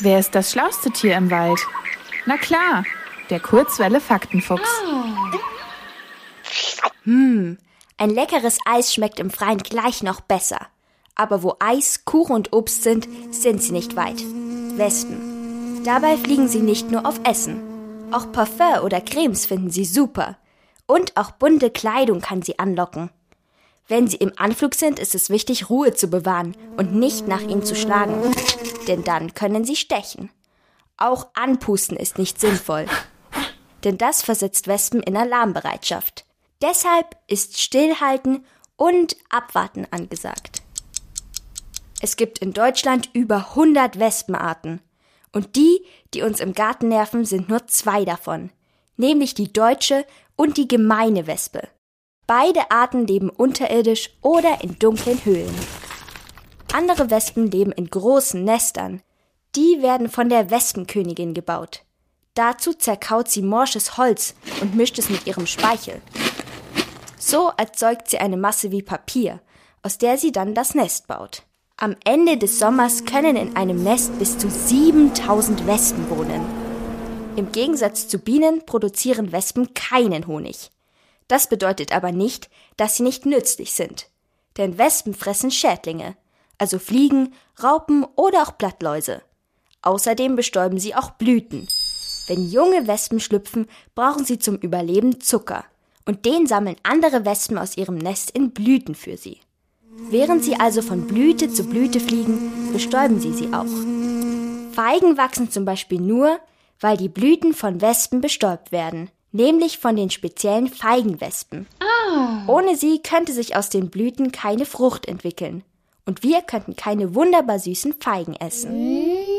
Wer ist das schlauste Tier im Wald? Na klar, der Kurzwelle Faktenfuchs. Hm, ein leckeres Eis schmeckt im Freien gleich noch besser. Aber wo Eis, Kuchen und Obst sind, sind sie nicht weit. Wespen. Dabei fliegen sie nicht nur auf Essen. Auch Parfum oder Cremes finden sie super. Und auch bunte Kleidung kann sie anlocken. Wenn sie im Anflug sind, ist es wichtig, Ruhe zu bewahren und nicht nach ihnen zu schlagen. Denn dann können sie stechen. Auch anpusten ist nicht sinnvoll. Denn das versetzt Wespen in Alarmbereitschaft. Deshalb ist Stillhalten und Abwarten angesagt. Es gibt in Deutschland über 100 Wespenarten. Und die, die uns im Garten nerven, sind nur zwei davon. Nämlich die deutsche und die gemeine Wespe. Beide Arten leben unterirdisch oder in dunklen Höhlen. Andere Wespen leben in großen Nestern. Die werden von der Wespenkönigin gebaut. Dazu zerkaut sie morsches Holz und mischt es mit ihrem Speichel. So erzeugt sie eine Masse wie Papier, aus der sie dann das Nest baut. Am Ende des Sommers können in einem Nest bis zu 7000 Wespen wohnen. Im Gegensatz zu Bienen produzieren Wespen keinen Honig. Das bedeutet aber nicht, dass sie nicht nützlich sind. Denn Wespen fressen Schädlinge, also Fliegen, Raupen oder auch Blattläuse. Außerdem bestäuben sie auch Blüten. Wenn junge Wespen schlüpfen, brauchen sie zum Überleben Zucker. Und den sammeln andere Wespen aus ihrem Nest in Blüten für sie. Während sie also von Blüte zu Blüte fliegen, bestäuben sie sie auch. Feigen wachsen zum Beispiel nur, weil die Blüten von Wespen bestäubt werden nämlich von den speziellen Feigenwespen. Ah. Ohne sie könnte sich aus den Blüten keine Frucht entwickeln. Und wir könnten keine wunderbar süßen Feigen essen. Mm.